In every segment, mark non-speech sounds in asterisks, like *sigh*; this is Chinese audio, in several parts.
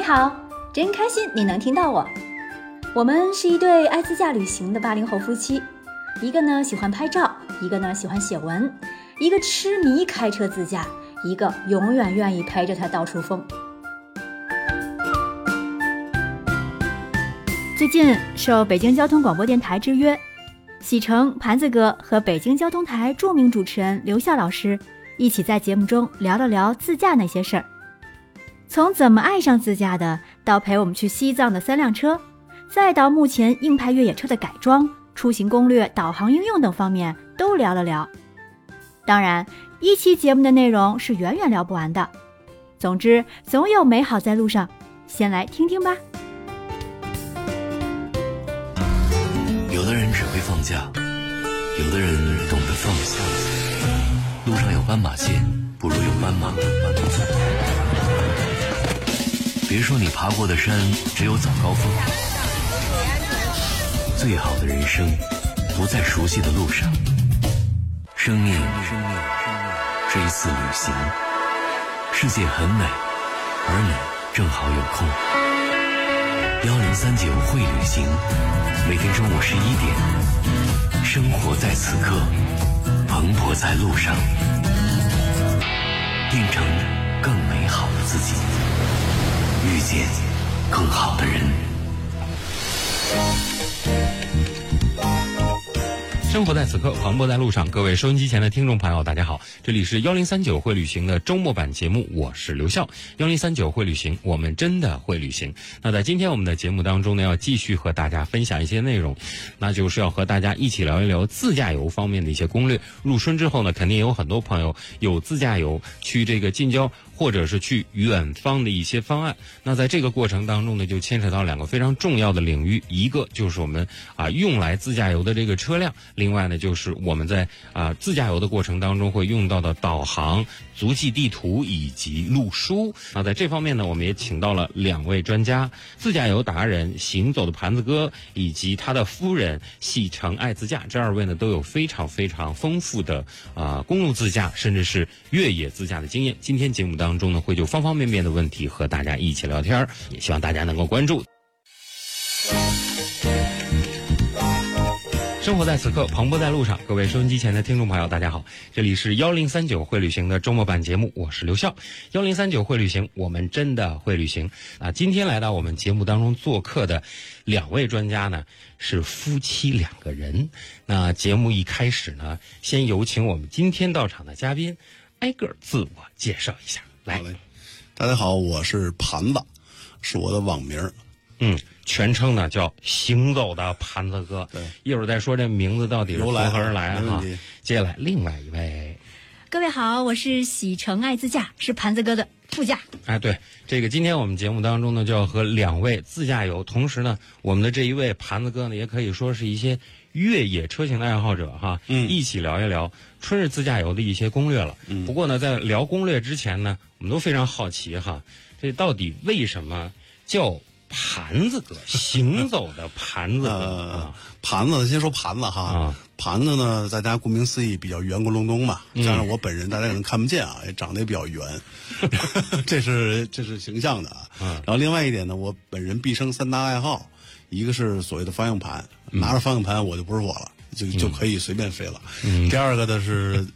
你好，真开心你能听到我。我们是一对爱自驾旅行的八零后夫妻，一个呢喜欢拍照，一个呢喜欢写文，一个痴迷开车自驾，一个永远愿意陪着他到处疯。最近受北京交通广播电台之约，喜成盘子哥和北京交通台著名主持人刘笑老师一起在节目中聊了聊自驾那些事儿。从怎么爱上自驾的，到陪我们去西藏的三辆车，再到目前硬派越野车的改装、出行攻略、导航应用等方面都聊了聊。当然，一期节目的内容是远远聊不完的。总之，总有美好在路上。先来听听吧。有的人只会放假，有的人懂得放下。路上有斑马线，不如有斑马。别说你爬过的山只有早高峰，最好的人生不在熟悉的路上。生命是一次旅行，世界很美，而你正好有空。幺零三九会旅行，每天中午十一点，生活在此刻，蓬勃在路上，变成更美好的自己。遇见更好的人。生活在此刻，磅礴在路上。各位收音机前的听众朋友，大家好，这里是幺零三九会旅行的周末版节目，我是刘笑。幺零三九会旅行，我们真的会旅行。那在今天我们的节目当中呢，要继续和大家分享一些内容，那就是要和大家一起聊一聊自驾游方面的一些攻略。入春之后呢，肯定有很多朋友有自驾游去这个近郊。或者是去远方的一些方案，那在这个过程当中呢，就牵扯到两个非常重要的领域，一个就是我们啊用来自驾游的这个车辆，另外呢就是我们在啊自驾游的过程当中会用到的导航、足迹地图以及路书。那在这方面呢，我们也请到了两位专家，自驾游达人行走的盘子哥以及他的夫人喜成爱自驾，这二位呢都有非常非常丰富的啊公路自驾甚至是越野自驾的经验。今天节目当。当中呢，会就方方面面的问题和大家一起聊天也希望大家能够关注。生活在此刻，磅礴在路上。各位收音机前的听众朋友，大家好，这里是幺零三九会旅行的周末版节目，我是刘笑。幺零三九会旅行，我们真的会旅行啊！今天来到我们节目当中做客的两位专家呢，是夫妻两个人。那节目一开始呢，先有请我们今天到场的嘉宾挨个自我介绍一下。来，大家好，我是盘子，是我的网名。嗯，全称呢叫行走的盘子哥。对，一会儿再说这名字到底是从何而来啊。接下来另外一位，各位好，我是喜成爱自驾，是盘子哥的副驾。哎，对，这个今天我们节目当中呢，就要和两位自驾游，同时呢，我们的这一位盘子哥呢，也可以说是一些越野车型的爱好者哈，嗯，一起聊一聊春日自驾游的一些攻略了。嗯，不过呢，在聊攻略之前呢。我们都非常好奇哈，这到底为什么叫盘子哥？行走的盘子哥，*laughs* 盘子先说盘子哈，盘子呢，大家顾名思义比较圆咕隆咚嘛，加上我本人大家可能看不见啊，也长得也比较圆，*laughs* 这是这是形象的啊。然后另外一点呢，我本人毕生三大爱好，一个是所谓的方向盘，拿着方向盘我就不是我了，就就可以随便飞了。第二个的是。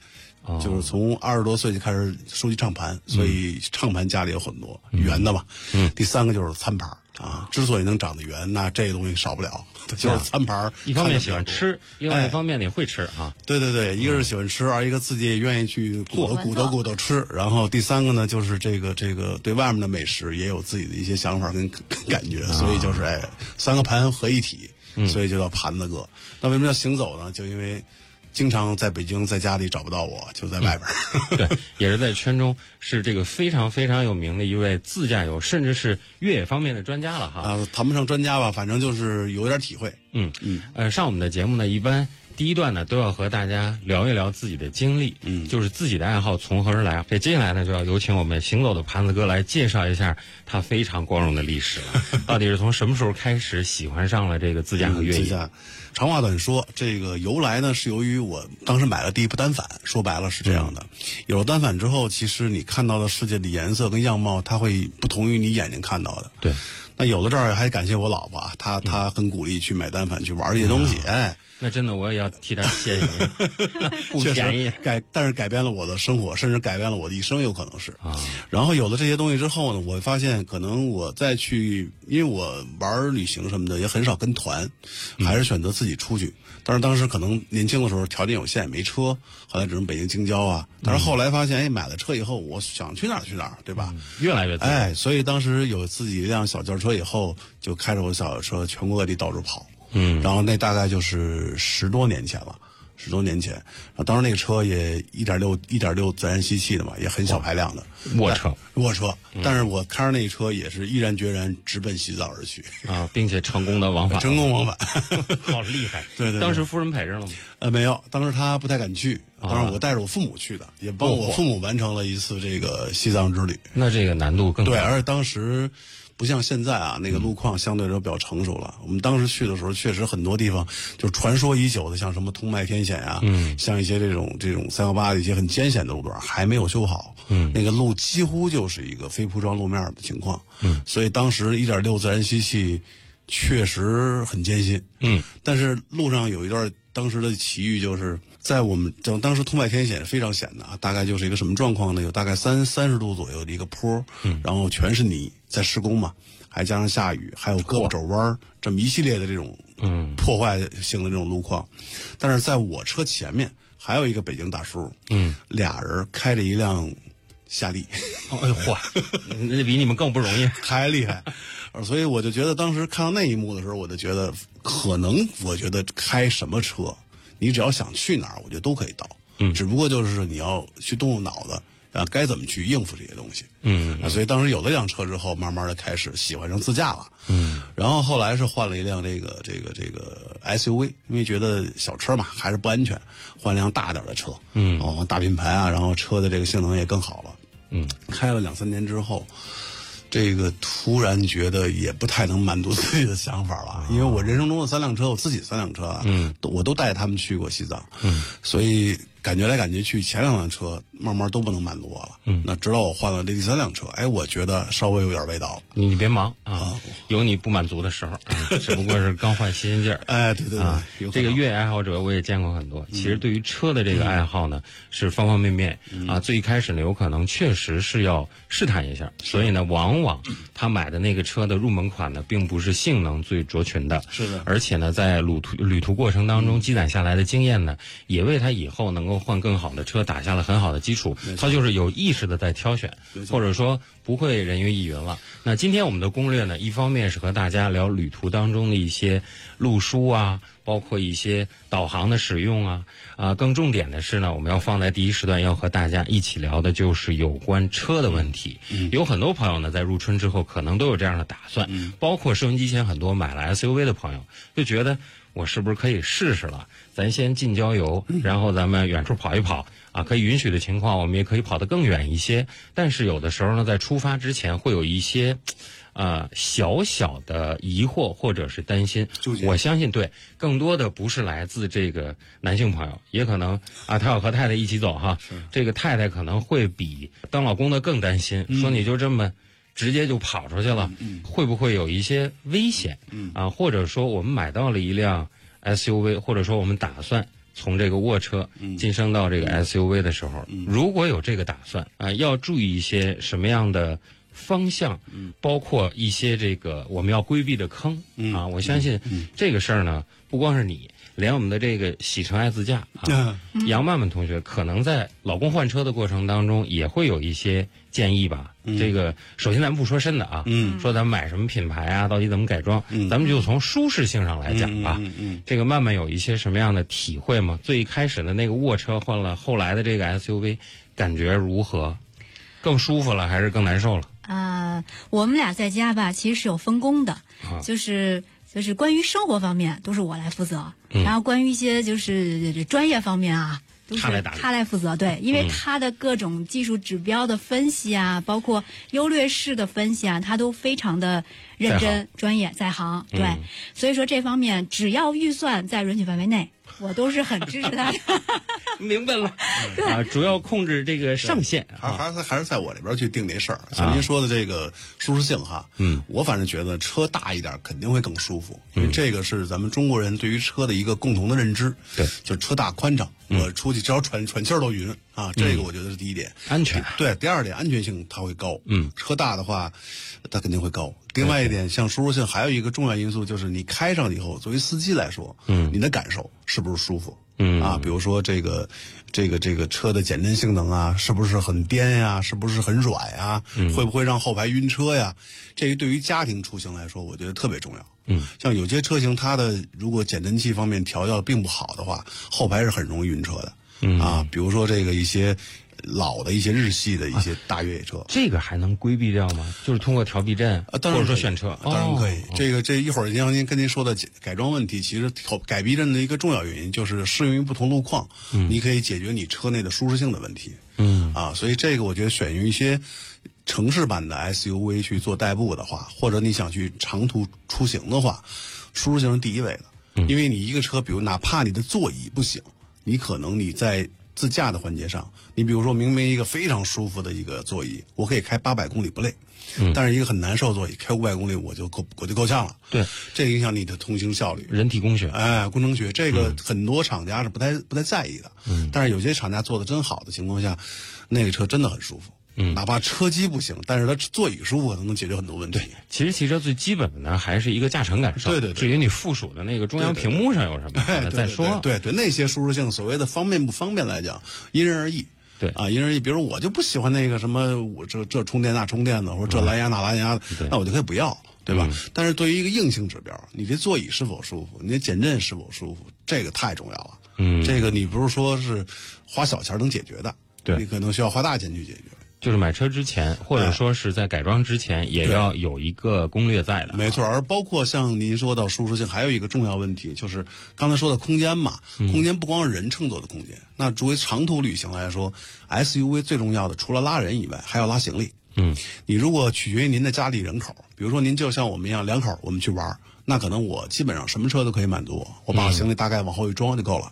就是从二十多岁就开始收集唱盘，所以唱盘家里有很多圆的嘛。嗯，第三个就是餐盘啊，之所以能长得圆，那这个东西少不了，*laughs* 就是餐盘。一方面喜欢吃，另外一方面也会吃啊。对对对，一个是喜欢吃，二一个自己也愿意去鼓捣鼓捣鼓捣吃。然后第三个呢，就是这个这个对外面的美食也有自己的一些想法跟 *laughs* 感觉，所以就是哎，三个盘合一体，所以就叫盘子哥。那为什么叫行走呢？就因为。经常在北京，在家里找不到我，就在外边。对，*laughs* 也是在圈中是这个非常非常有名的一位自驾游，甚至是越野方面的专家了哈。啊，谈不上专家吧，反正就是有点体会。嗯嗯。呃，上我们的节目呢，一般第一段呢，都要和大家聊一聊自己的经历，嗯，就是自己的爱好从何而来。这接下来呢，就要有请我们行走的盘子哥来介绍一下他非常光荣的历史了。*laughs* 到底是从什么时候开始喜欢上了这个自驾和越野？自驾，长话短说，这个由来呢是由于我当时买了第一部单反，说白了是这样的。有了单反之后，其实你看到的世界的颜色跟样貌，它会不同于你眼睛看到的。对。那有的这儿还感谢我老婆，她她很鼓励去买单反去玩这些东西，哎。那真的我也要替她谢谢你，*laughs* 不便宜改，但是改变了我的生活，甚至改变了我的一生，有可能是啊。然后有了这些东西之后呢，我发现可能我再去，因为我玩旅行什么的也很少跟团，还是选择自己出去。但是当时可能年轻的时候条件有限，没车，后来只能北京京郊啊。但是后来发现，哎，买了车以后，我想去哪儿去哪儿，对吧？越来越哎，所以当时有自己一辆小轿车以后，就开着我小车全国各地到处跑。嗯，然后那大概就是十多年前了，十多年前，啊，当时那个车也一点六一点六自然吸气的嘛，也很小排量的卧车，卧车，但是我开着那车也是毅然决然直奔西藏而去啊，并且成功的往返，成功往返，*laughs* 好厉害！对对，当时夫人陪着了吗？呃，没有，当时他不太敢去，当时我带着我父母去的，也帮我父母完成了一次这个西藏之旅。那这个难度更对，而且当时。不像现在啊，那个路况相对来说比较成熟了。我们当时去的时候，确实很多地方就是传说已久的，像什么通麦天险啊，嗯，像一些这种这种三幺八的一些很艰险的路段还没有修好，嗯，那个路几乎就是一个非铺装路面的情况，嗯，所以当时一点六自然吸气确实很艰辛，嗯，但是路上有一段当时的奇遇就是。在我们就当时通麦天险非常险的啊，大概就是一个什么状况呢？有大概三三十度左右的一个坡，嗯，然后全是泥，在施工嘛，还加上下雨，还有胳膊肘弯这么一系列的这种嗯破坏性的这种路况。但是在我车前面还有一个北京大叔，嗯，俩人开着一辆夏利，哎呦嚯，*laughs* 那比你们更不容易，还厉害。所以我就觉得当时看到那一幕的时候，我就觉得可能，我觉得开什么车。你只要想去哪儿，我觉得都可以到。嗯，只不过就是你要去动动脑子，啊，该怎么去应付这些东西。嗯，啊，所以当时有了辆车之后，慢慢的开始喜欢上自驾了。嗯，然后后来是换了一辆这个这个这个 SUV，因为觉得小车嘛还是不安全，换辆大点的车。嗯，哦，大品牌啊，然后车的这个性能也更好了。嗯，开了两三年之后。这个突然觉得也不太能满足自己的想法了，因为我人生中的三辆车，我自己三辆车啊，嗯，我都带他们去过西藏，嗯，所以。感觉来感觉去，前两辆车慢慢都不能满足我了。嗯，那直到我换了这第三辆车，哎，我觉得稍微有点味道了。你你别忙啊，有你不满足的时候，*laughs* 只不过是刚换新鲜劲儿。哎，对对对，这个越野爱好者我也见过很多。其实对于车的这个爱好呢，是方方面面啊。最一开始呢，有可能确实是要试探一下，所以呢，往往他买的那个车的入门款呢，并不是性能最卓群的。是的。而且呢，在旅途旅途过程当中积攒下来的经验呢，也为他以后能够。换更好的车打下了很好的基础，他就是有意识的在挑选，或者说不会人云亦云了。那今天我们的攻略呢，一方面是和大家聊旅途当中的一些路书啊，包括一些导航的使用啊，啊，更重点的是呢，我们要放在第一时段要和大家一起聊的就是有关车的问题。有很多朋友呢，在入春之后可能都有这样的打算，包括收音机前很多买了 SUV 的朋友，就觉得我是不是可以试试了。咱先近郊游，然后咱们远处跑一跑啊，可以允许的情况，我们也可以跑得更远一些。但是有的时候呢，在出发之前会有一些，呃，小小的疑惑或者是担心。我相信，对，更多的不是来自这个男性朋友，也可能啊，他要和太太一起走哈。这个太太可能会比当老公的更担心，说你就这么直接就跑出去了，会不会有一些危险？啊，或者说我们买到了一辆。SUV，或者说我们打算从这个卧车晋升到这个 SUV 的时候，如果有这个打算啊，要注意一些什么样的方向？包括一些这个我们要规避的坑啊。我相信这个事儿呢，不光是你。连我们的这个喜成爱自驾啊，杨曼曼同学可能在老公换车的过程当中也会有一些建议吧。这个首先咱们不说深的啊，说咱们买什么品牌啊，到底怎么改装，咱们就从舒适性上来讲吧。这个曼曼有一些什么样的体会吗？最开始的那个卧车换了后来的这个 SUV，感觉如何？更舒服了还是更难受了？啊，我们俩在家吧，其实是有分工的，就是。就是关于生活方面都是我来负责，然后关于一些就是专业方面啊。都是他来负责，对，因为他的各种技术指标的分析啊，包括优劣势的分析啊，他都非常的认真、专业，在行。对，所以说这方面只要预算在允许范围内。我都是很支持他的，*laughs* 明白了。*laughs* 啊，主要控制这个上限，还还是还是在我这边去定这事儿。像您说的这个舒适性哈，嗯，我反正觉得车大一点肯定会更舒服，因为这个是咱们中国人对于车的一个共同的认知，对，就车大宽敞，我出去只要喘喘气儿都匀啊，这个我觉得是第一点，安全。对，第二点安全性它会高，嗯，车大的话，它肯定会高。另外一点，像舒适性，还有一个重要因素就是你开上以后，作为司机来说，嗯，你的感受是不是舒服？嗯啊，比如说这个，这个这个车的减震性能啊，是不是很颠呀？是不是很软呀？会不会让后排晕车呀？这个对于家庭出行来说，我觉得特别重要。嗯，像有些车型，它的如果减震器方面调教并不好的话，后排是很容易晕车的。嗯啊，比如说这个一些。老的一些日系的一些大越野车，这个还能规避掉吗？就是通过调避震，或者说选车，当然可以。这个这一会儿杨您跟您说的改装问题，其实调改避震的一个重要原因就是适用于不同路况，嗯你可以解决你车内的舒适性的问题。嗯啊，所以这个我觉得选用一些城市版的 SUV 去做代步的话，或者你想去长途出行的话，舒适性是第一位的。因为你一个车，比如哪怕你的座椅不行，你可能你在。自驾的环节上，你比如说明明一个非常舒服的一个座椅，我可以开八百公里不累，但是一个很难受座椅，开五百公里我就够我就够呛了。对，这影响你的通行效率。人体工学，哎，工程学，这个很多厂家是不太不太在意的。嗯，但是有些厂家做的真好的情况下，那个车真的很舒服。嗯，哪怕车机不行，但是它座椅舒服，可能能解决很多问题。其实汽车最基本的呢，还是一个驾乘感受。对对。对至于你附属的那个中央屏幕上有什么，再说。对对，那些舒适性，所谓的方便不方便来讲，因人而异。对啊，因人而异。比如我就不喜欢那个什么，我这这充电那充电的，或者这蓝牙那蓝牙的，那我就可以不要，对吧？但是对于一个硬性指标，你这座椅是否舒服，你的减震是否舒服，这个太重要了。嗯。这个你不是说是花小钱能解决的，对你可能需要花大钱去解决。就是买车之前，或者说是在改装之前，也要有一个攻略在的。没错，而包括像您说到舒适性，还有一个重要问题，就是刚才说的空间嘛。空间不光是人乘坐的空间，那作为长途旅行来说，SUV 最重要的除了拉人以外，还要拉行李。嗯，你如果取决于您的家里人口，比如说您就像我们一样两口，我们去玩，那可能我基本上什么车都可以满足，我把行李大概往后一装就够了。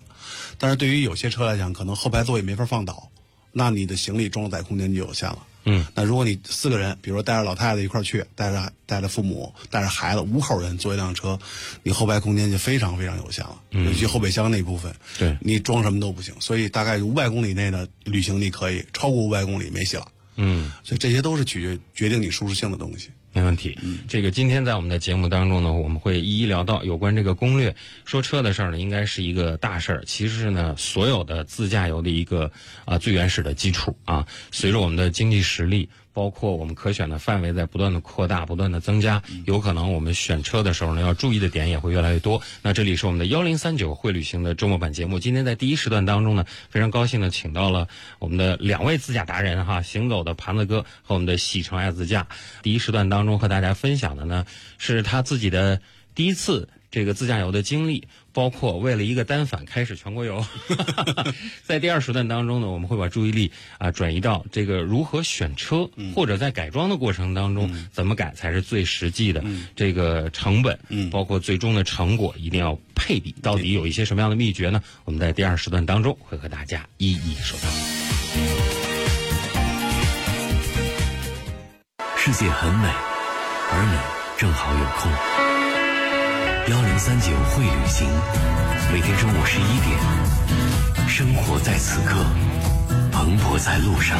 但是对于有些车来讲，可能后排座椅没法放倒。那你的行李装载空间就有限了。嗯，那如果你四个人，比如说带着老太太一块儿去，带着带着父母，带着孩子，五口人坐一辆车，你后排空间就非常非常有限了。尤其后备箱那部分，对，你装什么都不行。所以大概五百公里内的旅行你可以，超过五百公里没戏了。嗯，所以这些都是取决决定你舒适性的东西。没问题，这个今天在我们的节目当中呢，我们会一一聊到有关这个攻略。说车的事儿呢，应该是一个大事儿，其实呢，所有的自驾游的一个啊最原始的基础啊。随着我们的经济实力。包括我们可选的范围在不断的扩大、不断的增加，有可能我们选车的时候呢，要注意的点也会越来越多。那这里是我们的幺零三九会旅行的周末版节目。今天在第一时段当中呢，非常高兴的请到了我们的两位自驾达人哈，行走的盘子哥和我们的喜成爱自驾。第一时段当中和大家分享的呢，是他自己的第一次这个自驾游的经历。包括为了一个单反开始全国游，*laughs* 在第二时段当中呢，我们会把注意力啊转移到这个如何选车，或者在改装的过程当中怎么改才是最实际的这个成本，包括最终的成果一定要配比，到底有一些什么样的秘诀呢？我们在第二时段当中会和大家一一说到。世界很美，而你正好有空。幺零三九会旅行，每天中午十一点，生活在此刻，蓬勃在路上，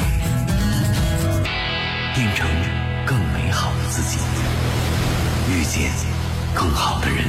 变成更美好的自己，遇见更好的人。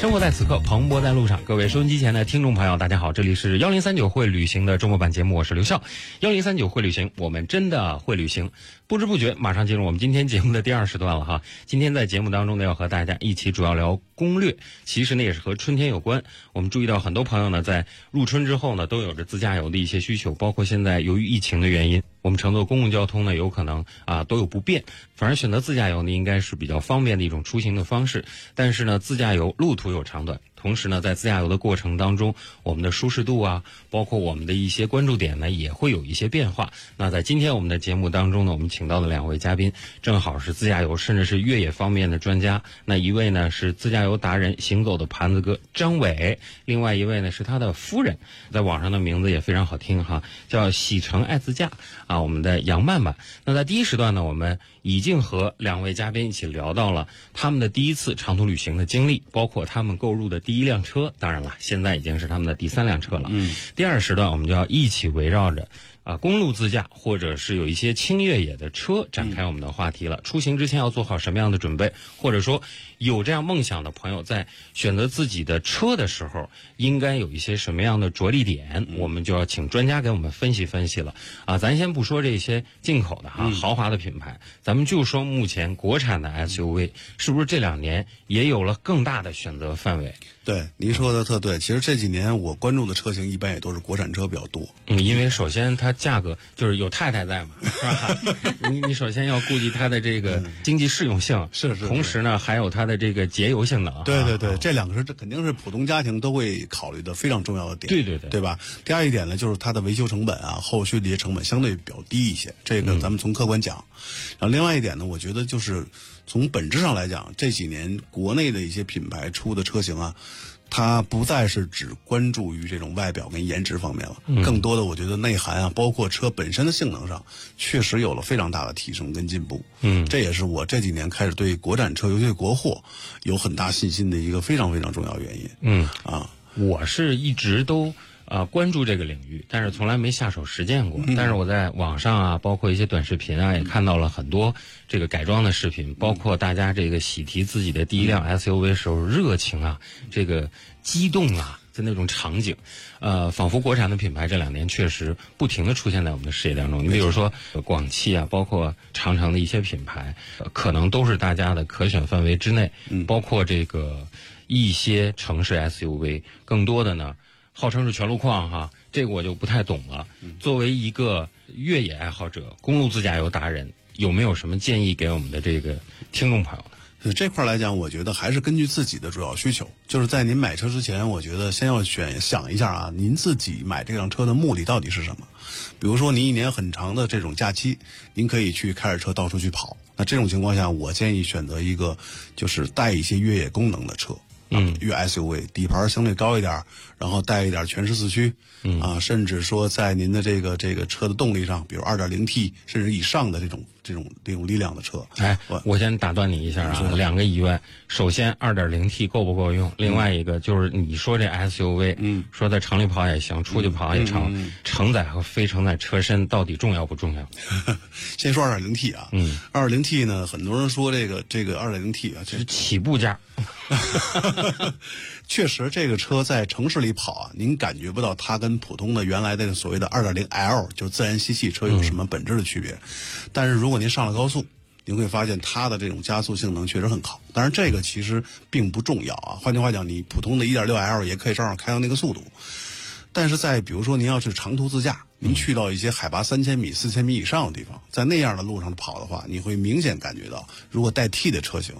生活在此刻，蓬勃在路上。各位收音机前的听众朋友，大家好，这里是幺零三九会旅行的周末版节目，我是刘笑。幺零三九会旅行，我们真的会旅行。不知不觉，马上进入我们今天节目的第二时段了哈。今天在节目当中呢，要和大家一起主要聊攻略。其实呢，也是和春天有关。我们注意到，很多朋友呢，在入春之后呢，都有着自驾游的一些需求，包括现在由于疫情的原因。我们乘坐公共交通呢，有可能啊都有不便，反而选择自驾游呢，应该是比较方便的一种出行的方式。但是呢，自驾游路途有长短。同时呢，在自驾游的过程当中，我们的舒适度啊，包括我们的一些关注点呢，也会有一些变化。那在今天我们的节目当中呢，我们请到的两位嘉宾，正好是自驾游甚至是越野方面的专家。那一位呢是自驾游达人、行走的盘子哥张伟，另外一位呢是他的夫人，在网上的名字也非常好听哈，叫喜成爱自驾啊，我们的杨曼曼。那在第一时段呢，我们已经和两位嘉宾一起聊到了他们的第一次长途旅行的经历，包括他们购入的。第一辆车，当然了，现在已经是他们的第三辆车了。嗯，第二时段我们就要一起围绕着。啊，公路自驾或者是有一些轻越野的车，展开我们的话题了。出行之前要做好什么样的准备？或者说，有这样梦想的朋友在选择自己的车的时候，应该有一些什么样的着力点？我们就要请专家给我们分析分析了。啊，咱先不说这些进口的哈豪华的品牌，咱们就说目前国产的 SUV，是不是这两年也有了更大的选择范围？对，您说的特对。其实这几年我关注的车型一般也都是国产车比较多。嗯，因为首先它价格就是有太太在嘛，是吧？*laughs* 你你首先要顾及它的这个经济适用性，是是。同时呢，还有它的这个节油性能。对对对，这两个是这肯定是普通家庭都会考虑的非常重要的点。对对对，对吧？第二一点呢，就是它的维修成本啊，后续的一些成本相对比较低一些。这个咱们从客观讲。然后另外一点呢，我觉得就是从本质上来讲，这几年国内的一些品牌出的车型啊。它不再是只关注于这种外表跟颜值方面了，更多的我觉得内涵啊，包括车本身的性能上，确实有了非常大的提升跟进步。嗯，这也是我这几年开始对国产车，尤其是国货，有很大信心的一个非常非常重要原因。嗯，啊，我是一直都。啊，关注这个领域，但是从来没下手实践过。但是我在网上啊，包括一些短视频啊，也看到了很多这个改装的视频，包括大家这个喜提自己的第一辆 SUV 时候热情啊，这个激动啊的那种场景，呃，仿佛国产的品牌这两年确实不停的出现在我们的视野当中。你比如说广汽啊，包括长城的一些品牌，可能都是大家的可选范围之内。包括这个一些城市 SUV，更多的呢。号称是全路况哈，这个我就不太懂了。作为一个越野爱好者、公路自驾游达人，有没有什么建议给我们的这个听众朋友？这块来讲，我觉得还是根据自己的主要需求。就是在您买车之前，我觉得先要选想一下啊，您自己买这辆车的目的到底是什么？比如说，您一年很长的这种假期，您可以去开着车到处去跑。那这种情况下，我建议选择一个就是带一些越野功能的车。嗯，越 SUV 底盘相对高一点，然后带一点全时四驱，啊，甚至说在您的这个这个车的动力上，比如 2.0T 甚至以上的这种这种这种力量的车。哎，我我先打断你一下啊，两个疑问。首先二点零 T 够不够用？另外一个就是你说这 SUV，嗯，说在城里跑也行，出去跑也成，承载和非承载车身到底重要不重要？*laughs* 先说二点零 T 啊，嗯二点零 T 呢，很多人说这个这个二点零 T 啊，这是起步价。*laughs* 确实，这个车在城市里跑啊，您感觉不到它跟普通的原来的所谓的 2.0L 就自然吸气车有什么本质的区别。但是如果您上了高速，您会发现它的这种加速性能确实很好。当然，这个其实并不重要啊。换句话讲，你普通的 1.6L 也可以照样开到那个速度。但是在比如说您要是长途自驾，您去到一些海拔三千米、四千米以上的地方，在那样的路上跑的话，你会明显感觉到，如果带 T 的车型，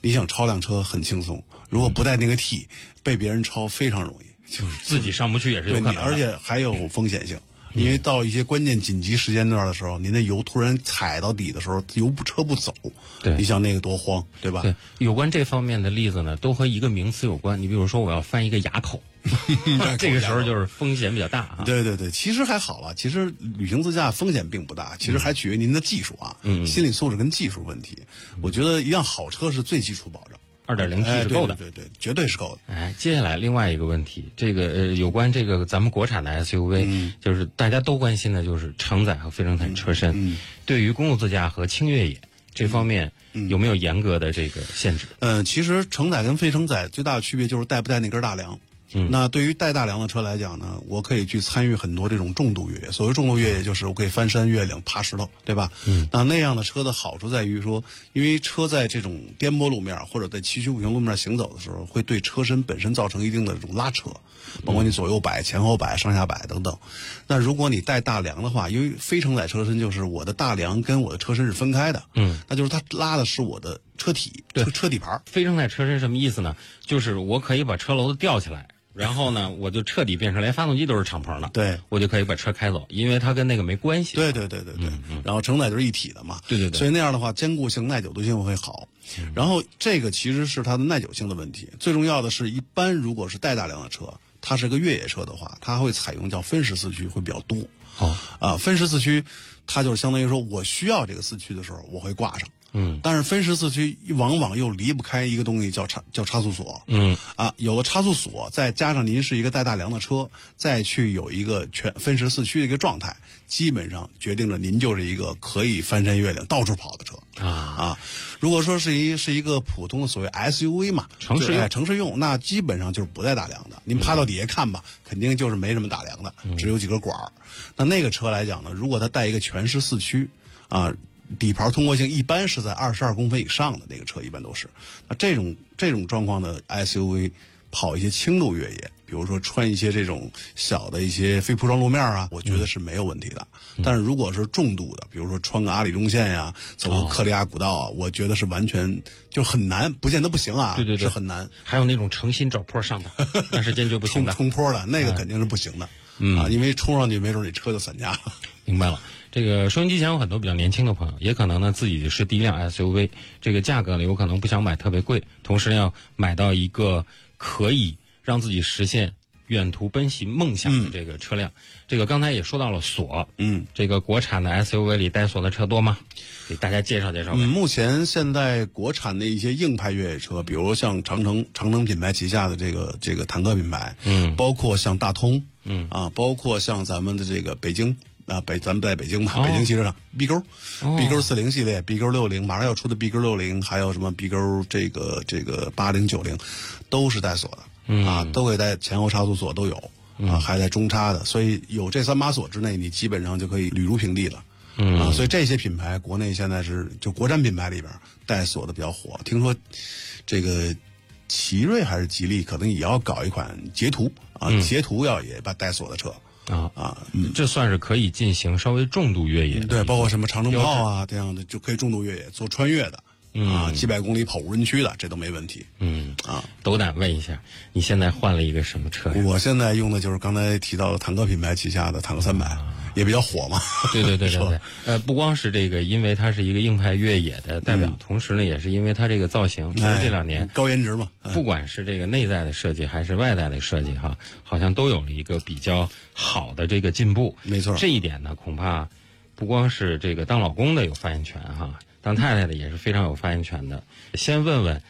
你想超辆车很轻松；如果不带那个 T，被别人超非常容易，就 *laughs* 是自己上不去也是有可能。而且还有风险性，因为到一些关键紧急时间段的时候，您的油突然踩到底的时候，油不车不走，对，你想那个多慌，对吧？对，有关这方面的例子呢，都和一个名词有关。你比如说，我要翻一个垭口。*laughs* 这个时候就是风险比较大啊。对对对，其实还好了。其实旅行自驾风险并不大，其实还取决于您的技术啊，嗯心理素质跟技术问题。我觉得一辆好车是最基础保障，二点零 T 是够的，对对，绝对是够的。哎，接下来另外一个问题，这个呃，有关这个咱们国产的 SUV，就是大家都关心的就是承载和非承载车身。对于公路自驾和轻越野这方面，有没有严格的这个限制？嗯，其实承载跟非承载最大的区别就是带不带那根大梁。那对于带大梁的车来讲呢，我可以去参与很多这种重度越野。所谓重度越野，就是我可以翻山越岭、爬石头，对吧？嗯。那那样的车的好处在于说，因为车在这种颠簸路面或者在崎岖不平路面行走的时候，会对车身本身造成一定的这种拉扯，包括你左右摆、前后摆、上下摆等等。那如果你带大梁的话，因为非承载车身就是我的大梁跟我的车身是分开的，嗯，那就是它拉的是我的车体，对，车底盘。非承载车身什么意思呢？就是我可以把车楼子吊起来。然后呢，我就彻底变成连发动机都是敞篷的，对。我就可以把车开走，因为它跟那个没关系。对对对对对，然后承载就是一体的嘛，对对对，所以那样的话，坚固性、耐久度性会好。然后这个其实是它的耐久性的问题，最重要的是一般如果是带大量的车，它是个越野车的话，它会采用叫分时四驱会比较多。好。啊，分时四驱，它就是相当于说我需要这个四驱的时候，我会挂上。嗯，但是分时四驱往往又离不开一个东西，叫差叫差速锁。嗯，啊，有了差速锁，再加上您是一个带大梁的车，再去有一个全分时四驱的一个状态，基本上决定了您就是一个可以翻山越岭、到处跑的车啊啊！如果说是一是一个普通的所谓 SUV 嘛，城市用城市用，那基本上就是不带大梁的。您趴到底下看吧，肯定就是没什么大梁的，只有几个管儿。那那个车来讲呢，如果它带一个全时四驱，啊。底盘通过性一般是在二十二公分以上的那个车，一般都是。那这种这种状况的 SUV 跑一些轻度越野，比如说穿一些这种小的一些非铺装路面啊，我觉得是没有问题的。但是如果是重度的，比如说穿个阿里中线呀，走个克里亚古道啊，我觉得是完全就很难，不见得不行啊，对对对，是很难。还有那种诚心找坡上的，*laughs* 那是坚决不行的。冲坡的那个肯定是不行的，啊，因为冲上去没准你车就散架了。明白了。这个收音机前有很多比较年轻的朋友，也可能呢自己是第一辆 SUV，这个价格呢有可能不想买特别贵，同时要买到一个可以让自己实现远途奔袭梦想的这个车辆。这个刚才也说到了锁，嗯，这个国产的 SUV 里带锁的车多吗？给大家介绍介绍。嗯，目前现在国产的一些硬派越野车，比如像长城长城品牌旗下的这个这个坦克品牌，嗯，包括像大通，嗯。啊，包括像咱们的这个北京。啊，北咱们在北京嘛，北京汽车厂 B 勾，B 勾四零系列，B 勾六零，马上要出的 B 勾六零，还有什么 B 勾这个这个八零九零，都是带锁的，啊，都可以带前后差速锁都有，啊，还带中差的，所以有这三把锁之内，你基本上就可以履如平地了，啊，所以这些品牌国内现在是就国产品牌里边带锁的比较火，听说这个奇瑞还是吉利可能也要搞一款捷途啊，捷途要也把带锁的车。啊啊，这算是可以进行稍微重度越野，对，包括什么长城炮啊这样的，就可以重度越野做穿越的，啊，几百公里跑无人区的，这都没问题。嗯啊，斗胆问一下，你现在换了一个什么车？我现在用的就是刚才提到的坦克品牌旗下的坦克三百。也比较火嘛，对对对对对，*laughs* 呃，不光是这个，因为它是一个硬派越野的代表，同时呢，也是因为它这个造型，其实这两年高颜值嘛，不管是这个内在的设计还是外在的设计，哈，好像都有了一个比较好的这个进步。没错，这一点呢，恐怕不光是这个当老公的有发言权哈，当太太的也是非常有发言权的。先问问。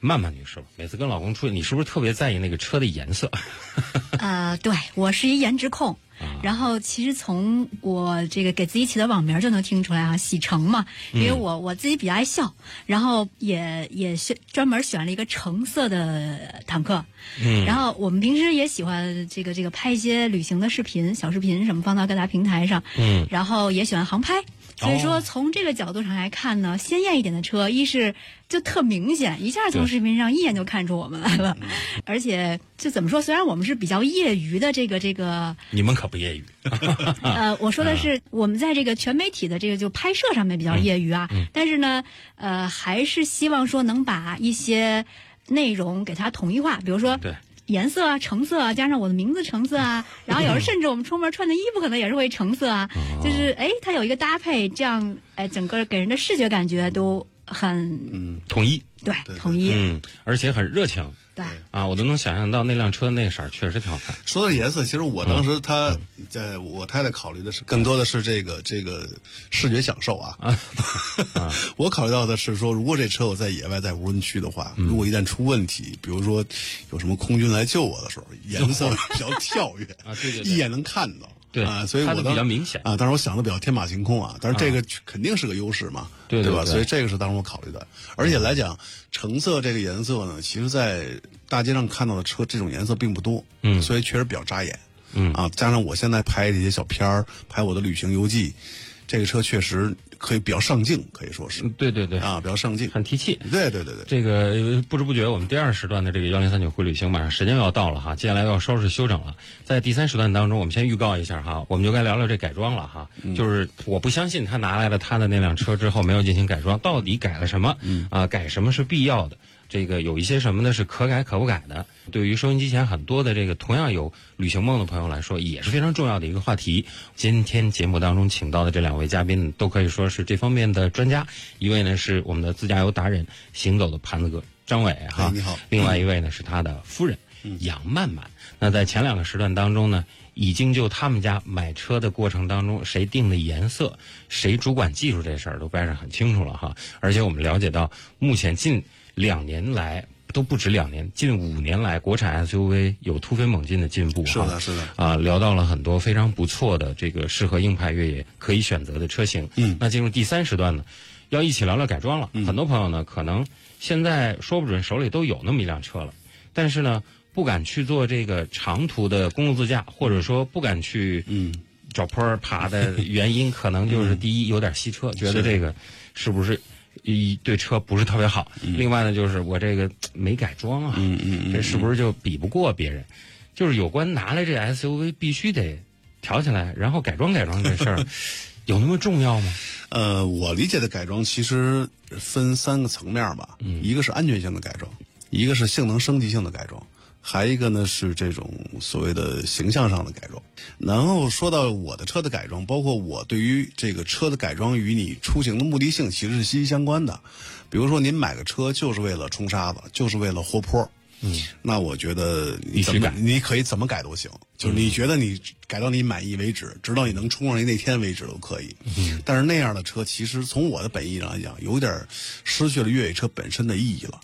曼曼女士，每次跟老公出去，你是不是特别在意那个车的颜色？*laughs* 呃，对我是一颜值控。然后其实从我这个给自己起的网名就能听出来啊，喜橙嘛，因为我我自己比较爱笑，然后也也选专门选了一个橙色的坦克。嗯。然后我们平时也喜欢这个这个拍一些旅行的视频、小视频什么放到各大平台上。嗯。然后也喜欢航拍。所以说，从这个角度上来看呢，鲜艳一点的车，一是就特明显，一下从视频上一眼就看出我们来了。*laughs* 而且，就怎么说？虽然我们是比较业余的这个这个，你们可不业余。呃，我说的是我们在这个全媒体的这个就拍摄上面比较业余啊。但是呢，呃，还是希望说能把一些内容给它统一化，比如说。对。颜色啊，橙色啊，加上我的名字橙色啊，*laughs* 然后有时候甚至我们出门穿的衣服可能也是会橙色啊，就是哎，它有一个搭配，这样哎，整个给人的视觉感觉都很嗯统一，对，统一，嗯，而且很热情。对啊，我都能想象到那辆车那色儿确实挺好看。说到颜色，其实我当时他在我太太考虑的是更多的是这个这个视觉享受啊。*laughs* 啊，我考虑到的是说，如果这车我在野外在无人区的话，如果一旦出问题，比如说有什么空军来救我的时候，颜色比较跳跃啊，对对，一眼能看到。对啊，所以我比较明显啊。当时我想的比较天马行空啊，但是这个肯定是个优势嘛，对吧？所以这个是当时我考虑的。而且来讲，橙色这个颜色呢，其实在大街上看到的车这种颜色并不多，嗯，所以确实比较扎眼，嗯啊，加上我现在拍这些小片儿，拍我的旅行游记，这个车确实。可以比较上镜，可以说是，对对对啊，比较上镜，很提气。对对对对，这个不知不觉，我们第二时段的这个幺零三九会旅行马上时间要到了哈，接下来要收拾休整了。在第三时段当中，我们先预告一下哈，我们就该聊聊这改装了哈。就是我不相信他拿来了他的那辆车之后没有进行改装，到底改了什么？啊，改什么是必要的？这个有一些什么呢？是可改可不改的。对于收音机前很多的这个同样有旅行梦的朋友来说，也是非常重要的一个话题。今天节目当中请到的这两位嘉宾，都可以说是这方面的专家。一位呢是我们的自驾游达人，行走的盘子哥张伟哈，你好。另外一位呢是他的夫人杨曼曼。那在前两个时段当中呢，已经就他们家买车的过程当中，谁定的颜色，谁主管技术这事儿都掰扯很清楚了哈。而且我们了解到，目前近。两年来都不止两年，近五年来，国产 SUV 有突飞猛进的进步。是的，是的。啊，聊到了很多非常不错的这个适合硬派越野可以选择的车型。嗯。那进入第三时段呢，要一起聊聊改装了。很多朋友呢，可能现在说不准手里都有那么一辆车了，但是呢，不敢去做这个长途的公路自驾，或者说不敢去嗯找坡爬的原因，可能就是第一有点稀车，觉得这个是不是？一对车不是特别好，另外呢，就是我这个没改装啊，嗯这是不是就比不过别人？就是有关拿来这 SUV 必须得挑起来，然后改装改装这事儿，*laughs* 有那么重要吗？呃，我理解的改装其实分三个层面吧，一个是安全性的改装，一个是性能升级性的改装。还一个呢是这种所谓的形象上的改装，然后说到我的车的改装，包括我对于这个车的改装与你出行的目的性其实是息息相关的。比如说您买个车就是为了冲沙子，就是为了活坡，嗯，那我觉得你怎么你可以怎么改都行，就是你觉得你改到你满意为止，直到你能冲上去那天为止都可以。嗯，但是那样的车其实从我的本意上来讲，有点失去了越野车本身的意义了。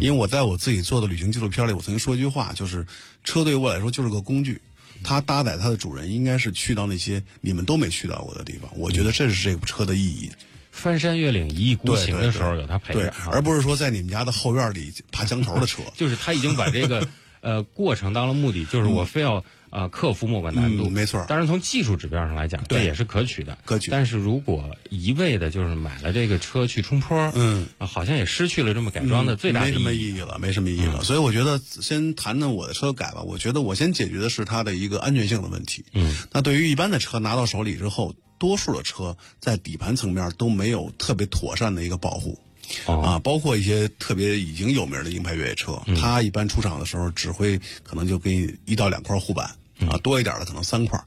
因为我在我自己做的旅行纪录片里，我曾经说一句话，就是车对于我来说就是个工具，它搭载它的主人应该是去到那些你们都没去到过的地方。我觉得这是这部车的意义。翻山越岭一意孤行的时候有它陪着，而不是说在你们家的后院里爬墙头的车。*laughs* 就是他已经把这个呃过程当了目的，就是我非要。啊，克服某个难度，没错。当然，从技术指标上来讲，这也是可取的，可取。但是如果一味的就是买了这个车去冲坡，嗯，好像也失去了这么改装的最大没什么意义了，没什么意义了。所以我觉得先谈谈我的车改吧。我觉得我先解决的是它的一个安全性的问题。嗯，那对于一般的车拿到手里之后，多数的车在底盘层面都没有特别妥善的一个保护。啊，包括一些特别已经有名的硬派越野车，它一般出厂的时候只会可能就给你一到两块护板。啊，多一点的可能三块，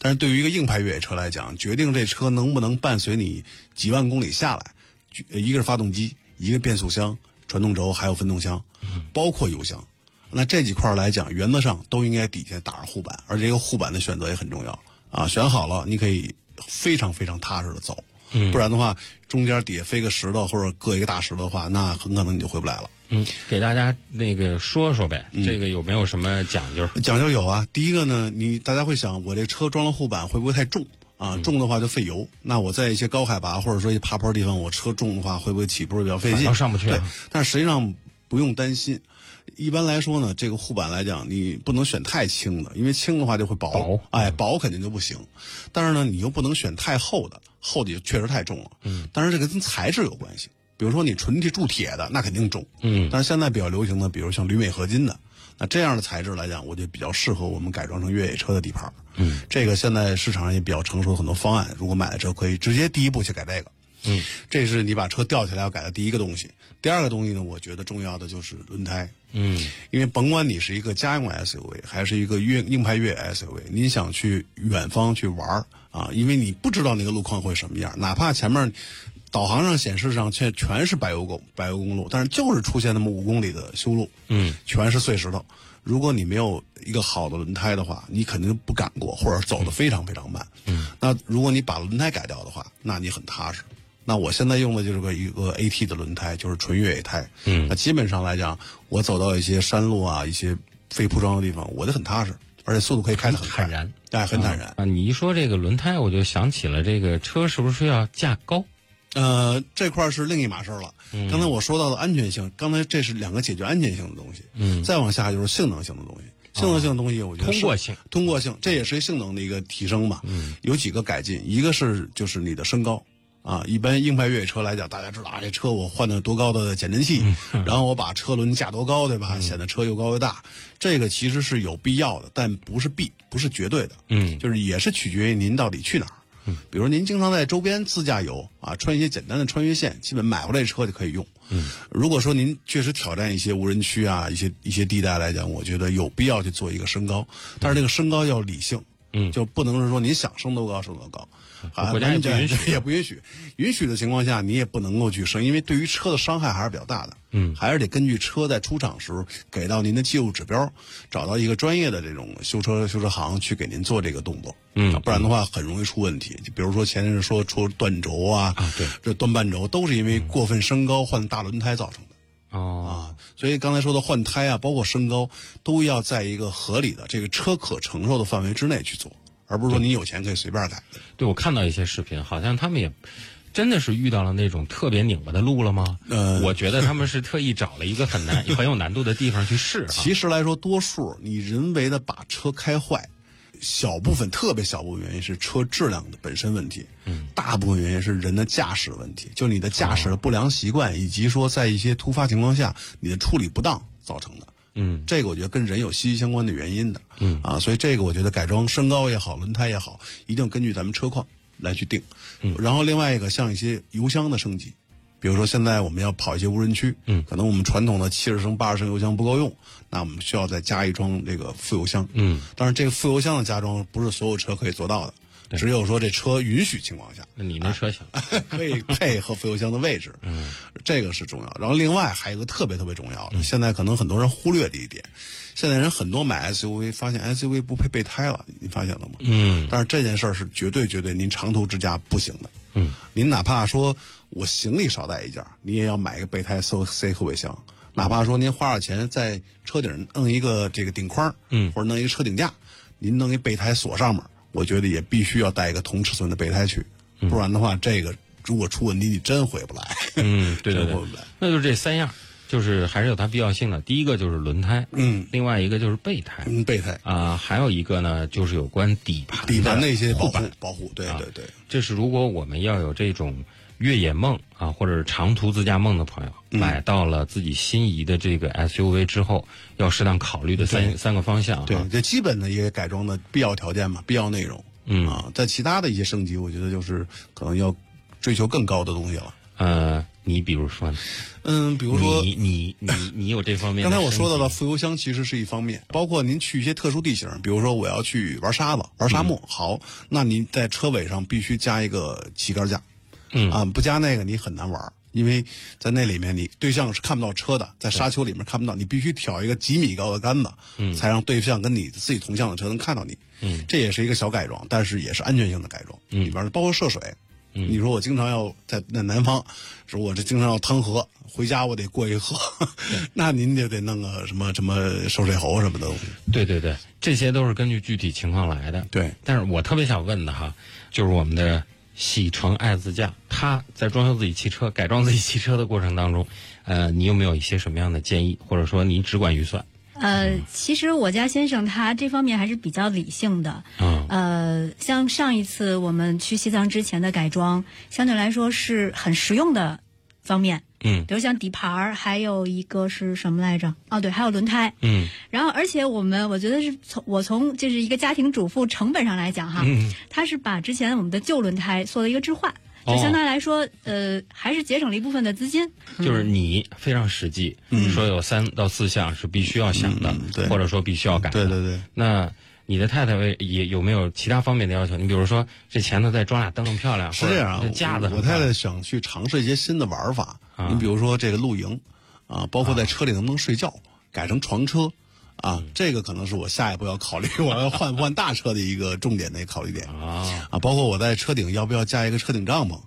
但是对于一个硬派越野车来讲，决定这车能不能伴随你几万公里下来，一个是发动机，一个变速箱、传动轴，还有分动箱，包括油箱。那这几块来讲，原则上都应该底下打上护板，而这个护板的选择也很重要啊。选好了，你可以非常非常踏实的走，不然的话，中间底下飞个石头或者搁一个大石头的话，那很可能你就回不来了。嗯，给大家那个说说呗，这个有没有什么讲究？讲究有啊。第一个呢，你大家会想，我这车装了护板会不会太重啊？重的话就费油。那我在一些高海拔或者说一爬坡地方，我车重的话会不会起步比较费劲？上不去。对，但实际上不用担心。一般来说呢，这个护板来讲，你不能选太轻的，因为轻的话就会薄。哎，薄肯定就不行。但是呢，你又不能选太厚的，厚的确实太重了。嗯。但是这个跟材质有关系。比如说你纯铁铸铁的，那肯定重。嗯，但是现在比较流行的，比如像铝镁合金的，那这样的材质来讲，我就比较适合我们改装成越野车的底盘。嗯，这个现在市场上也比较成熟，很多方案，如果买了车可以直接第一步去改这个。嗯，这是你把车吊起来要改的第一个东西。第二个东西呢，我觉得重要的就是轮胎。嗯，因为甭管你是一个家用 SUV 还是一个越硬派越野 SUV，你想去远方去玩啊，因为你不知道那个路况会什么样，哪怕前面。导航上显示上却全是柏油公柏油公路，但是就是出现那么五公里的修路，嗯，全是碎石头。如果你没有一个好的轮胎的话，你肯定不敢过，或者走的非常非常慢。嗯，那如果你把轮胎改掉的话，那你很踏实。那我现在用的就是个一个 AT 的轮胎，就是纯越野胎。嗯，那基本上来讲，我走到一些山路啊、一些非铺装的地方，我就很踏实。而且速度可以开得很坦然，哎，很坦然啊。你一说这个轮胎，我就想起了这个车是不是要架高？呃，这块是另一码事了。刚才我说到的安全性，刚才这是两个解决安全性的东西。嗯，再往下就是性能性的东西。性能性的东西，我觉得通过性，通过性，这也是性能的一个提升吧。嗯，有几个改进，一个是就是你的身高啊，一般硬派越野车来讲，大家知道啊，这车我换的多高的减震器，然后我把车轮架多高，对吧？显得车又高又大，这个其实是有必要的，但不是必，不是绝对的。嗯，就是也是取决于您到底去哪儿。嗯，比如您经常在周边自驾游啊，穿一些简单的穿越线，基本买回来车就可以用。嗯，如果说您确实挑战一些无人区啊，一些一些地带来讲，我觉得有必要去做一个升高，但是这个升高要理性，嗯，就不能是说您想升多高升多高，啊，国家也不允许，*laughs* 也不允许，允许的情况下你也不能够去升，因为对于车的伤害还是比较大的，嗯，还是得根据车在出厂时候给到您的技术指标，找到一个专业的这种修车修车行去给您做这个动作，嗯，不然的话很容易出问题，就比如说前阵说出断轴啊，啊，对，这断半轴都是因为过分升高换大轮胎造成的。哦。啊，所以刚才说的换胎啊，包括升高，都要在一个合理的这个车可承受的范围之内去做，而不是说你有钱可以随便改。对，我看到一些视频，好像他们也真的是遇到了那种特别拧巴的路了吗？呃，我觉得他们是特意找了一个很难、*laughs* 很有难度的地方去试。其实来说，多数你人为的把车开坏。小部分特别小部分原因是车质量的本身问题，嗯，大部分原因是人的驾驶问题，就你的驾驶的不良习惯，以及说在一些突发情况下你的处理不当造成的，嗯，这个我觉得跟人有息息相关的原因的，嗯。啊，所以这个我觉得改装身高也好，轮胎也好，一定根据咱们车况来去定，嗯，然后另外一个像一些油箱的升级。比如说，现在我们要跑一些无人区，嗯，可能我们传统的七十升、八十升油箱不够用，那我们需要再加一装这个副油箱，嗯，但是这个副油箱的加装不是所有车可以做到的，只有说这车允许情况下，那你那车行，*laughs* 可以配合副油箱的位置，嗯，这个是重要。然后另外还有一个特别特别重要的，现在可能很多人忽略的一点，现在人很多买 SUV 发现 SUV 不配备胎了，你发现了吗？嗯，但是这件事儿是绝对绝对您长途之家不行的，嗯，您哪怕说。我行李少带一件，你也要买一个备胎塞塞后备箱。哪怕说您花点钱在车顶弄一个这个顶框，嗯，或者弄一个车顶架，您弄一备胎锁上面，我觉得也必须要带一个同尺寸的备胎去，不然的话，这个如果出问题，你真回不来。嗯，对对 *laughs* 对，回不来。那就是这三样，就是还是有它必要性的。第一个就是轮胎，嗯，另外一个就是备胎，嗯，备胎啊，还有一个呢，就是有关底盘底盘的一些护保护。对对对，这是如果我们要有这种。越野梦啊，或者是长途自驾梦的朋友，买到了自己心仪的这个 SUV 之后，要适当考虑的三三个方向。对，这基本的一些改装的必要条件嘛，必要内容。嗯啊，在其他的一些升级，我觉得就是可能要追求更高的东西了。呃，你比如说呢？嗯，比如说你你你你有这方面？*laughs* 刚才我说到了副油箱其实是一方面，包括您去一些特殊地形，比如说我要去玩沙子、玩沙漠，好，那您在车尾上必须加一个旗杆架。嗯。啊，不加那个你很难玩，因为在那里面你对象是看不到车的，在沙丘里面看不到，你必须挑一个几米高的杆子，嗯，才让对象跟你自己同向的车能看到你，嗯，这也是一个小改装，但是也是安全性的改装，嗯，里边包括涉水，嗯，你说我经常要在那南方，说我这经常要趟河，回家我得过一河，*laughs* 那您就得弄个什么什么收水喉什么的东西，对对对，这些都是根据具体情况来的，对，但是我特别想问的哈，就是我们的。喜成爱自驾，他在装修自己汽车、改装自己汽车的过程当中，呃，你有没有一些什么样的建议，或者说你只管预算？呃，其实我家先生他这方面还是比较理性的。嗯。呃，像上一次我们去西藏之前的改装，相对来说是很实用的方面。嗯，比如像底盘儿，还有一个是什么来着？哦，对，还有轮胎。嗯，然后而且我们我觉得是从我从就是一个家庭主妇成本上来讲哈，他是把之前我们的旧轮胎做了一个置换，就相对来说，呃，还是节省了一部分的资金。就是你非常实际，说有三到四项是必须要想的，对或者说必须要改。对对对，那。你的太太为也有没有其他方面的要求？你比如说，这前头再装俩灯笼漂亮，是这样啊？架子，我太太想去尝试一些新的玩法。你比如说这个露营，啊，包括在车里能不能睡觉，改成床车，啊，这个可能是我下一步要考虑，*laughs* 我要换不换大车的一个重点的考虑点啊。啊，包括我在车顶要不要加一个车顶帐篷，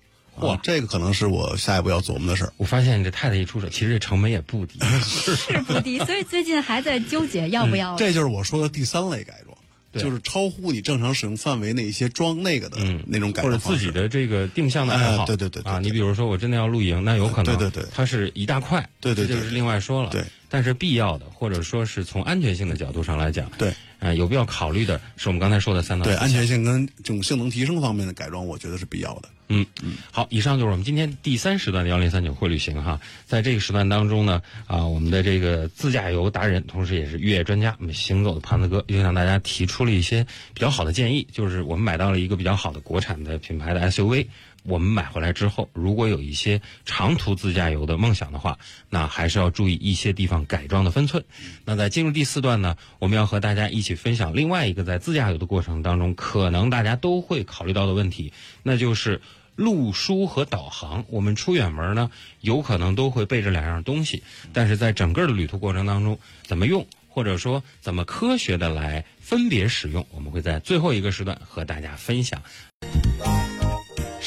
哇，这个可能是我下一步要琢磨的事儿。我发现你这太太一出手，其实这成本也不低，*laughs* 是不低，所以最近还在纠结要不要。这就是我说的第三类改装。就是超乎你正常使用范围内一些装那个的那种感觉，或者自己的这个定向的爱好，对对对啊，你比如说我真的要露营，那有可能对对。对，它是一大块，对对，这就是另外说了，对。但是必要的，或者说是从安全性的角度上来讲，对，啊，有必要考虑的是我们刚才说的三大对安全性跟这种性能提升方面的改装，我觉得是必要的。嗯嗯，好，以上就是我们今天第三时段的幺零三九会旅行哈，在这个时段当中呢，啊，我们的这个自驾游达人，同时也是越野专家，我们行走的胖子哥，又向大家提出了一些比较好的建议，就是我们买到了一个比较好的国产的品牌的 SUV。我们买回来之后，如果有一些长途自驾游的梦想的话，那还是要注意一些地方改装的分寸。那在进入第四段呢，我们要和大家一起分享另外一个在自驾游的过程当中，可能大家都会考虑到的问题，那就是路书和导航。我们出远门呢，有可能都会备这两样东西，但是在整个的旅途过程当中，怎么用，或者说怎么科学的来分别使用，我们会在最后一个时段和大家分享。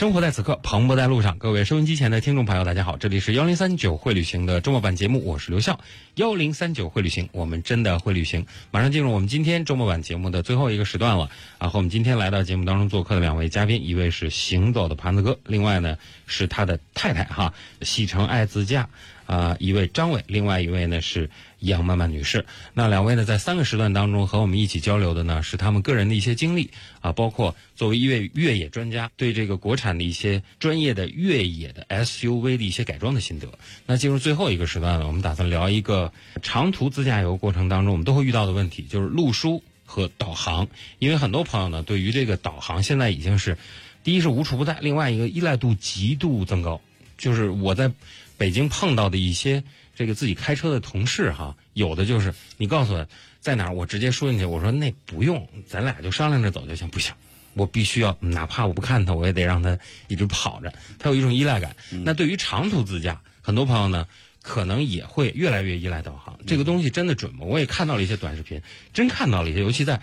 生活在此刻，蓬勃在路上。各位收音机前的听众朋友，大家好，这里是幺零三九会旅行的周末版节目，我是刘笑。幺零三九会旅行，我们真的会旅行。马上进入我们今天周末版节目的最后一个时段了。啊，和我们今天来到节目当中做客的两位嘉宾，一位是行走的盘子哥，另外呢是他的太太哈，喜成爱自驾。啊，一位张伟，另外一位呢是杨曼曼女士。那两位呢，在三个时段当中和我们一起交流的呢，是他们个人的一些经历啊，包括作为一位越野专家，对这个国产的一些专业的越野的 SUV 的一些改装的心得。那进入最后一个时段呢，我们打算聊一个长途自驾游过程当中我们都会遇到的问题，就是路书和导航。因为很多朋友呢，对于这个导航现在已经是，第一是无处不在，另外一个依赖度极度增高。就是我在。北京碰到的一些这个自己开车的同事哈，有的就是你告诉我在哪儿，我直接说进去，我说那不用，咱俩就商量着走就行。不行，我必须要，哪怕我不看他，我也得让他一直跑着，他有一种依赖感。那对于长途自驾，很多朋友呢，可能也会越来越依赖导航。这个东西真的准吗？我也看到了一些短视频，真看到了一些，尤其在。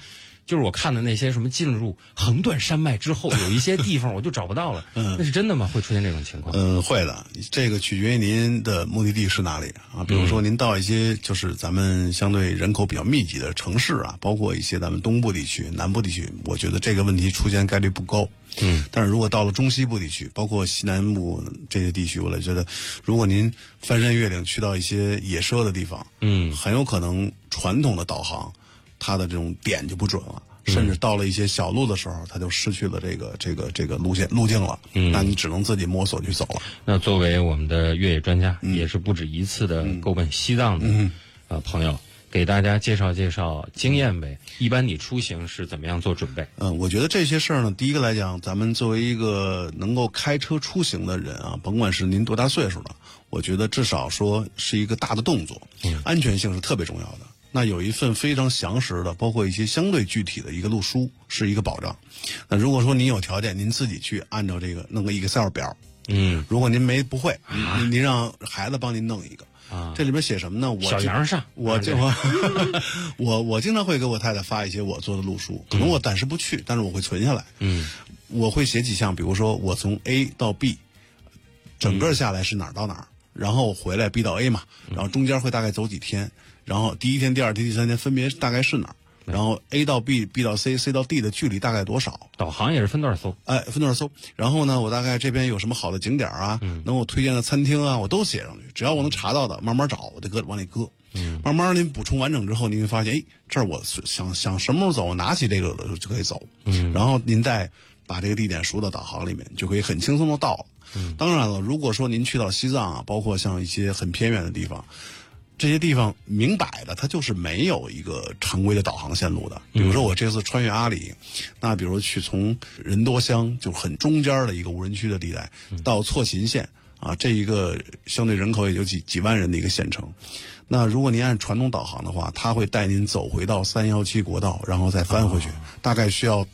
就是我看的那些什么进入横断山脉之后，有一些地方我就找不到了。*laughs* 嗯，那是真的吗？会出现这种情况？嗯，会的。这个取决于您的目的地是哪里啊。比如说，您到一些就是咱们相对人口比较密集的城市啊，包括一些咱们东部地区、南部地区，我觉得这个问题出现概率不高。嗯，但是如果到了中西部地区，包括西南部这些地区，我觉得，如果您翻山越岭去到一些野奢的地方，嗯，很有可能传统的导航。它的这种点就不准了，甚至到了一些小路的时候，它就失去了这个这个这个路线路径了。嗯，那你只能自己摸索去走了。那作为我们的越野专家，也是不止一次的购奔西藏的呃朋友，给大家介绍介绍经验呗。一般你出行是怎么样做准备？嗯，我觉得这些事儿呢，第一个来讲，咱们作为一个能够开车出行的人啊，甭管是您多大岁数了，我觉得至少说是一个大的动作，安全性是特别重要的。那有一份非常详实的，包括一些相对具体的一个路书，是一个保障。那如果说您有条件，您自己去按照这个弄个 Excel 表，嗯，如果您没不会，您您让孩子帮您弄一个啊。这里边写什么呢？我小杨上，*laughs* 我就我我经常会给我太太发一些我做的路书，可能我暂时不去，但是我会存下来。嗯，我会写几项，比如说我从 A 到 B，整个下来是哪儿到哪儿，然后回来 B 到 A 嘛，然后中间会大概走几天。然后第一天、第二天、第三天分别大概是哪儿？然后 A 到 B，B 到 C，C 到 D 的距离大概多少？导航也是分段搜，哎，分段搜。然后呢，我大概这边有什么好的景点啊？能我推荐的餐厅啊，我都写上去。只要我能查到的，慢慢找，我就搁往里搁。嗯，慢慢您补充完整之后，您会发现，哎，这儿我想想什么时候走，拿起这个就可以走。嗯，然后您再把这个地点输到导航里面，就可以很轻松的到了。嗯，当然了，如果说您去到西藏啊，包括像一些很偏远的地方。这些地方明摆的，它就是没有一个常规的导航线路的。比如说我这次穿越阿里，那比如去从仁多乡就很中间的一个无人区的地带，到错勤县啊，这一个相对人口也就几几万人的一个县城。那如果您按传统导航的话，它会带您走回到三幺七国道，然后再翻回去，大概需要。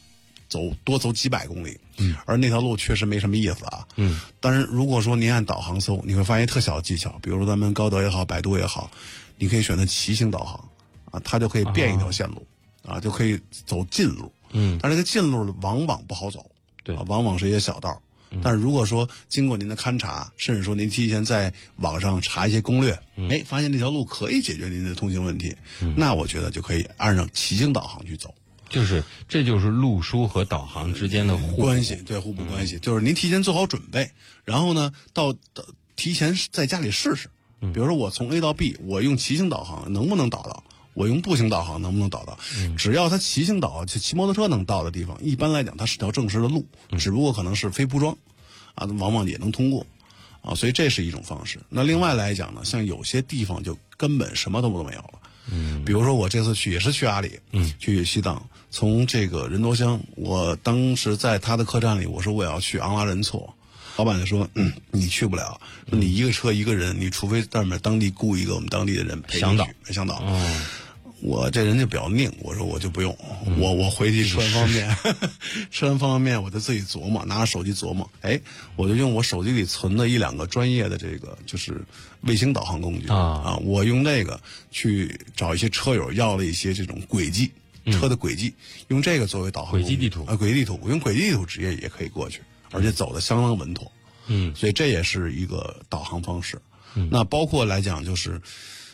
走多走几百公里，嗯，而那条路确实没什么意思啊，嗯，但是如果说您按导航搜，你会发现特小的技巧，比如说咱们高德也好，百度也好，你可以选择骑行导航，啊，它就可以变一条线路，啊，就可以走近路，嗯，但这个近路往往不好走，对，往往是一些小道，但是如果说经过您的勘察，甚至说您提前在网上查一些攻略，哎，发现这条路可以解决您的通行问题，那我觉得就可以按照骑行导航去走。就是这就是路书和导航之间的互关系，对互补关系，就是您提前做好准备，然后呢，到提前在家里试试。比如说我从 A 到 B，我用骑行导航能不能导到？我用步行导航能不能导到？只要他骑行导，就骑摩托车能到的地方，一般来讲它是条正式的路，只不过可能是非铺装，啊，往往也能通过，啊，所以这是一种方式。那另外来讲呢，像有些地方就根本什么都都没有了。嗯，比如说我这次去也是去阿里，嗯，去西藏，从这个人多乡，我当时在他的客栈里，我说我要去昂拉仁措，老板就说，嗯，你去不了，你一个车一个人，你除非在里面当地雇一个我们当地的人陪向导，向导。我这人就比较拧，我说我就不用，我我回去 *laughs* 吃完方便。面，吃完方便面我就自己琢磨，拿着手机琢磨，哎，我就用我手机里存的一两个专业的这个就是卫星导航工具。啊。啊，我用那个去找一些车友要了一些这种轨迹车的轨迹，用这个作为导航轨迹地图。啊，轨迹地图，我用轨迹地图直接也可以过去，而且走的相当稳妥，嗯，所以这也是一个导航方式。那包括来讲就是。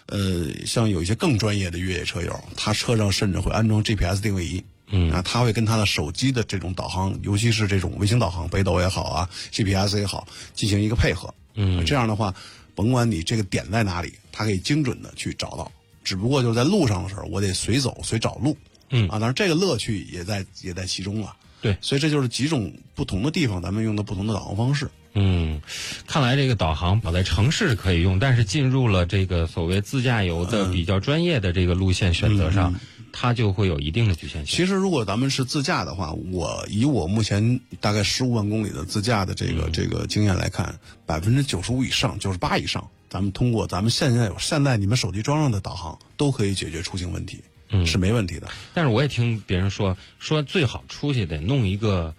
呃，像有一些更专业的越野车友，他车上甚至会安装 GPS 定位仪，嗯。啊，他会跟他的手机的这种导航，尤其是这种卫星导航，北斗也好啊，GPS 也好，进行一个配合，嗯，这样的话，甭管你这个点在哪里，它可以精准的去找到。只不过就是在路上的时候，我得随走随找路，嗯啊，当然这个乐趣也在也在其中了。对，所以这就是几种不同的地方，咱们用的不同的导航方式。嗯，看来这个导航跑在城市可以用，但是进入了这个所谓自驾游的比较专业的这个路线选择上，它就会有一定的局限性。其实，如果咱们是自驾的话，我以我目前大概十五万公里的自驾的这个这个经验来看，百分之九十五以上、九十八以上，咱们通过咱们现在有现在你们手机装上的导航，都可以解决出行问题，是没问题的。但是我也听别人说，说最好出去得弄一个。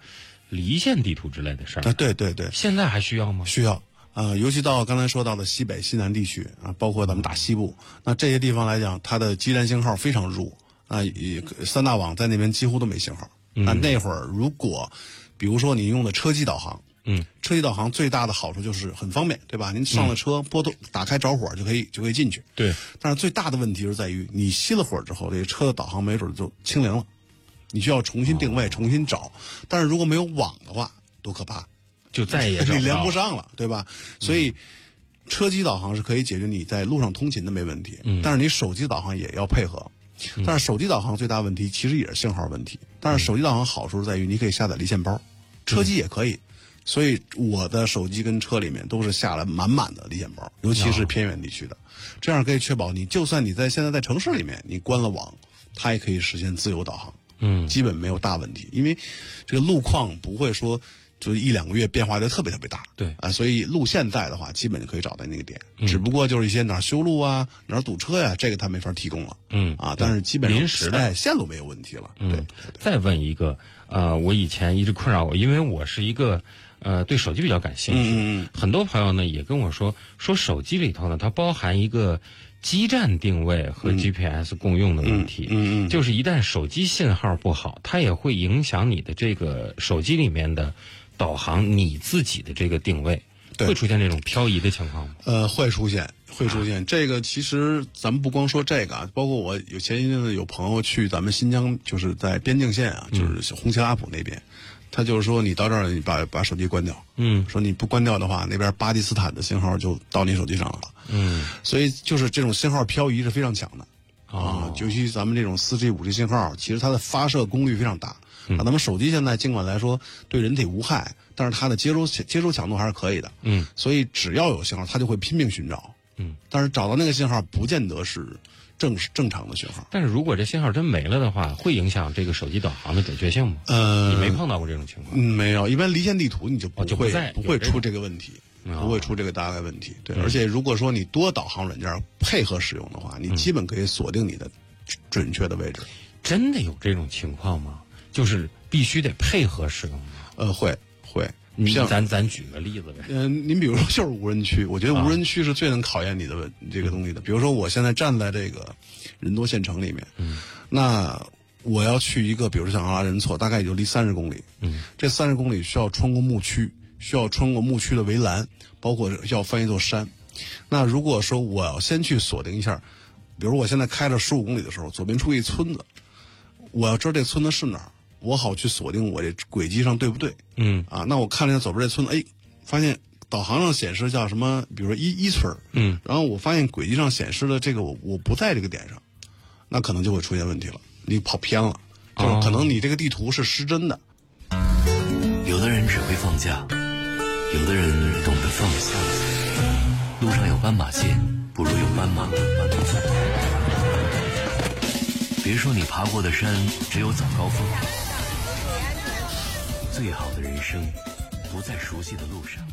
离线地图之类的事儿啊，对对对，现在还需要吗？需要啊，尤其到刚才说到的西北、西南地区啊，包括咱们大西部，那这些地方来讲，它的基站信号非常弱啊，三大网在那边几乎都没信号。那那会儿如果，比如说你用的车机导航，嗯，车机导航最大的好处就是很方便，对吧？您上了车，拨动打开着火就可以就可以进去。对，但是最大的问题是在于你熄了火之后，这个车的导航没准就清零了。你需要重新定位，重新找，但是如果没有网的话，多可怕，就再也 *laughs* 你连不上了，对吧？所以，车机导航是可以解决你在路上通勤的没问题，但是你手机导航也要配合。但是手机导航最大问题其实也是信号问题，但是手机导航好处在于你可以下载离线包，车机也可以。所以我的手机跟车里面都是下了满满的离线包，尤其是偏远地区的，这样可以确保你就算你在现在在城市里面你关了网，它也可以实现自由导航。嗯，基本没有大问题，因为这个路况不会说就一两个月变化的特别特别大。对啊，所以路线在的话，基本就可以找到那个点。只不过就是一些哪儿修路啊，哪儿堵车呀，这个它没法提供了。嗯啊，但是基本临时的线路没有问题了。对，再问一个，呃，我以前一直困扰我，因为我是一个呃对手机比较感兴趣。嗯嗯。很多朋友呢也跟我说，说手机里头呢它包含一个。基站定位和 GPS 共用的问题，嗯嗯，就是一旦手机信号不好，它也会影响你的这个手机里面的导航，你自己的这个定位，会出现这种漂移的情况吗？呃，会出现，会出现。这个其实咱们不光说这个啊，包括我有前一阵子有朋友去咱们新疆，就是在边境线啊，就是红旗拉普那边。他就是说，你到这儿，你把把手机关掉。嗯，说你不关掉的话，那边巴基斯坦的信号就到你手机上了。嗯，所以就是这种信号漂移是非常强的啊，尤其咱们这种四 G、五 G 信号，其实它的发射功率非常大。啊，咱们手机现在尽管来说对人体无害，但是它的接收接收强度还是可以的。嗯，所以只要有信号，它就会拼命寻找。嗯，但是找到那个信号，不见得是。正正常的信号，但是如果这信号真没了的话，会影响这个手机导航的准确性吗？呃，你没碰到过这种情况？嗯，没有。一般离线地图你就不会不会出这个问题，不会出这个大概问题。对，而且如果说你多导航软件配合使用的话，你基本可以锁定你的准确的位置。真的有这种情况吗？就是必须得配合使用吗？呃，会会。像咱咱举个例子呗，嗯，您比如说就是无人区，我觉得无人区是最能考验你的这个东西的。比如说我现在站在这个人多县城里面，嗯，那我要去一个，比如说像阿拉仁措，大概也就离三十公里，嗯，这三十公里需要穿过牧区，需要穿过牧区的围栏，包括要翻一座山。那如果说我要先去锁定一下，比如我现在开了十五公里的时候，左边出一村子，我要知道这村子是哪儿，我好去锁定我这轨迹上对不对？嗯啊，那我看了一下左边这村子，哎，发现导航上显示叫什么，比如说一一村儿嗯，然后我发现轨迹上显示的这个我我不在这个点上，那可能就会出现问题了，你跑偏了，就是可能你这个地图是失真的。有的人只会放假，有的人懂得放下。路上有斑马线，不如有斑马。别说你爬过的山只有早高峰，最好的人生不在熟悉的路上。